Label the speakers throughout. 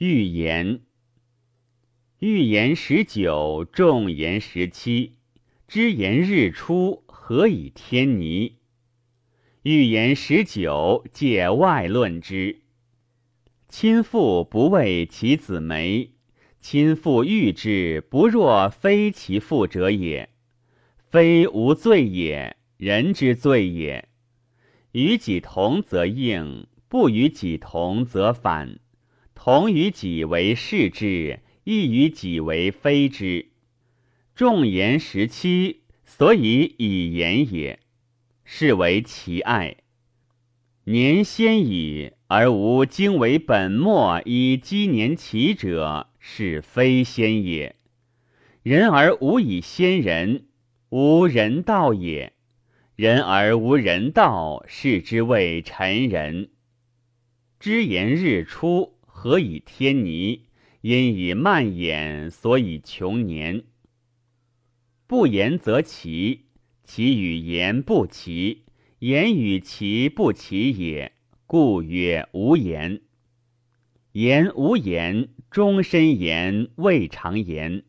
Speaker 1: 寓言。寓言十九，众言十七。知言日出，何以天尼？寓言十九，借外论之。亲父不为其子媒，亲父欲之，不若非其父者也。非无罪也，人之罪也。与己同则应，不与己同则反。同于己为是之，异于己为非之。众言十七，所以以言也。是为其爱。年先矣，而无经为本末以积年其者，是非先也。人而无以先人，无人道也。人而无人道，是之谓臣人。知言日出。何以天倪？因以蔓延，所以穷年。不言则齐，其与言不齐，言与其不齐也，故曰无言。言无言，终身言，未尝言；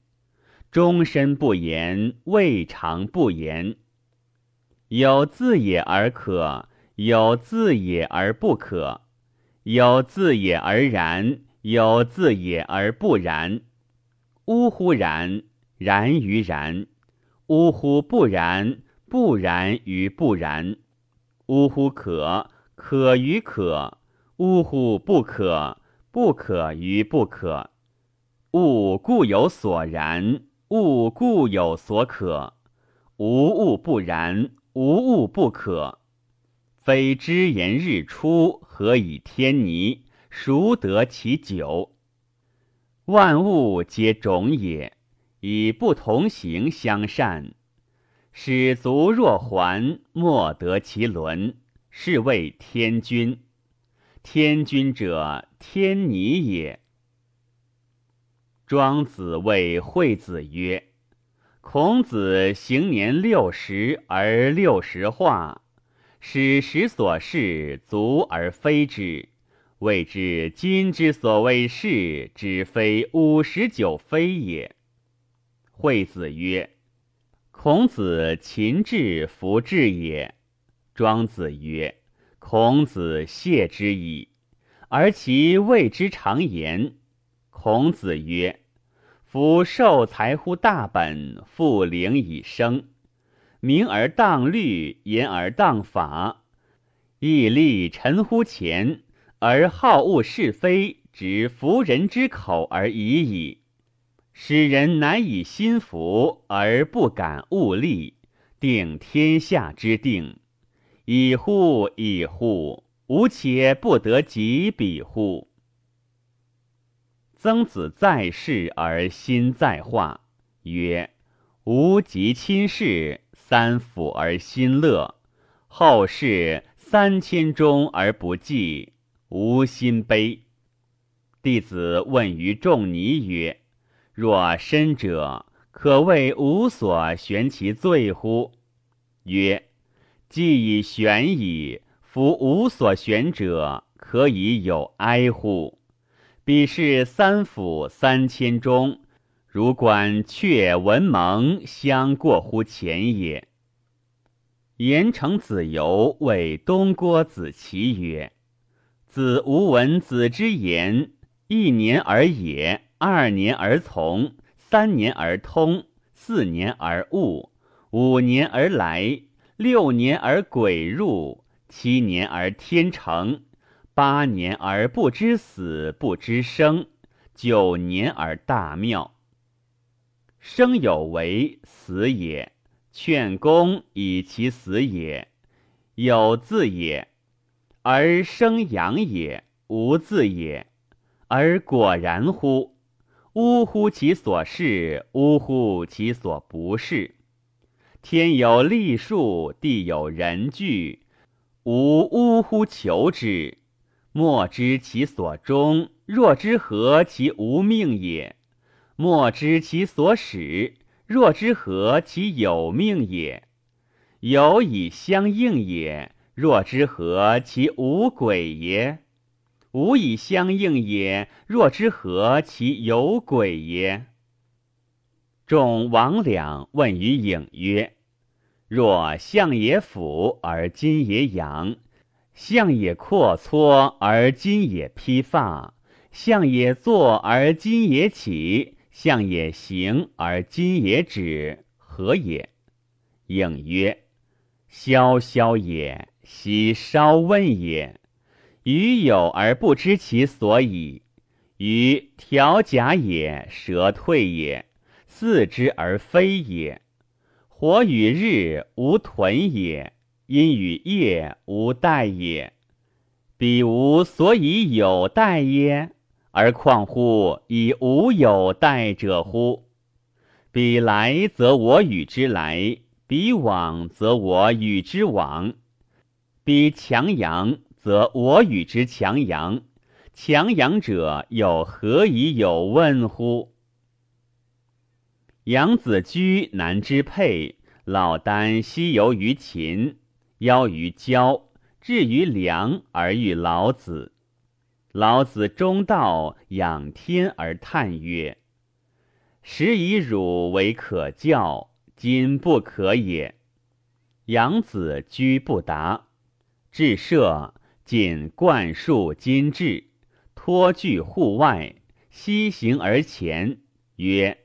Speaker 1: 终身不言，未尝不言。有自也而可，有自也而不可。有自也而然，有自也而不然。呜呼然，然于然；呜呼不然，不然于不然。呜呼可，可于可；呜呼不可，不可于不可。物固有所然，物固有所可。无物不然，无物不可。非知言日出，何以天倪？孰得其久？万物皆种也，以不同形相善。使足若环，莫得其伦，是谓天君。天君者，天倪也。庄子谓惠子曰：“孔子行年六十而六十化。”使时所事足而非之，谓之今之所谓是，只非五十九非也。惠子曰：“孔子勤志弗志也。”庄子曰：“孔子谢之矣。”而其谓之常言。孔子曰：“夫受财乎大本，复灵以生。”明而当律，言而当法，义利臣乎前，而好恶是非，指服人之口而已矣。使人难以心服，而不敢物力，定天下之定。以乎以乎，吾且不得及彼乎？曾子在世而心在化，曰：吾及亲事。三辅而心乐，后世三千钟而不济，无心悲。弟子问于仲尼曰：“若身者，可谓无所悬其罪乎？”曰：“既已悬矣，夫无所悬者，可以有哀乎？彼是三辅三千钟。”如观却文蒙相过乎前也。言成子游谓东郭子奇曰：“子无闻子之言，一年而也，二年而从，三年而通，四年而悟，五年而来，六年而鬼入，七年而天成，八年而不知死不知生，九年而大妙。”生有为，死也；劝公以其死也。有字也，而生养也；无字也，而果然乎？呜呼其所是，呜呼其所不是。天有历数，地有人聚，吾呜呼求之。莫知其所终，若之何其无命也？莫知其所始，若之何其有命也？有以相应也，若之何其无鬼也？无以相应也。若之何其有鬼也？众王两问于颖曰：“若相也俯而今也仰，相也阔撮而今也披发，相也坐而今也起，象也行而今也止，何也？”应曰：“萧萧也。”昔稍问也，余有而不知其所以。余调甲也，舌退也，似之而非也。火与日无屯也，阴与夜无待也。彼无所以有待耶？而况乎以无有待者乎？彼来则我与之来，彼往则我与之往。彼强阳，则我与之强阳。强阳者，又何以有问乎？杨子居南之沛，老聃西游于秦，邀于交，至于梁而遇老子。老子中道，仰天而叹曰：“时以汝为可教，今不可也。”杨子居不答。至社，仅灌树金质，托具户外，西行而前，曰：“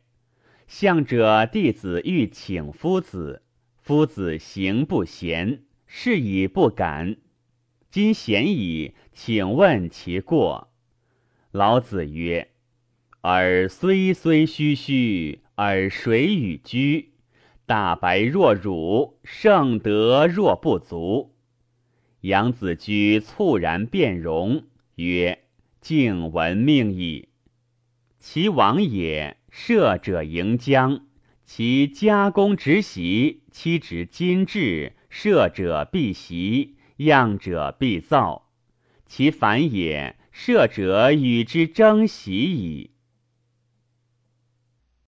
Speaker 1: 向者弟子欲请夫子，夫子行不贤，是以不敢。今贤矣，请问其过。”老子曰：“尔虽虽虚虚，而谁与居？大白若辱，圣德若不足。”杨子居猝然变容，曰：“敬闻命矣。其王也，射者迎将，其加公执席，妻执金质，射者必袭，样者必造。其反也，射者与之争袭矣。”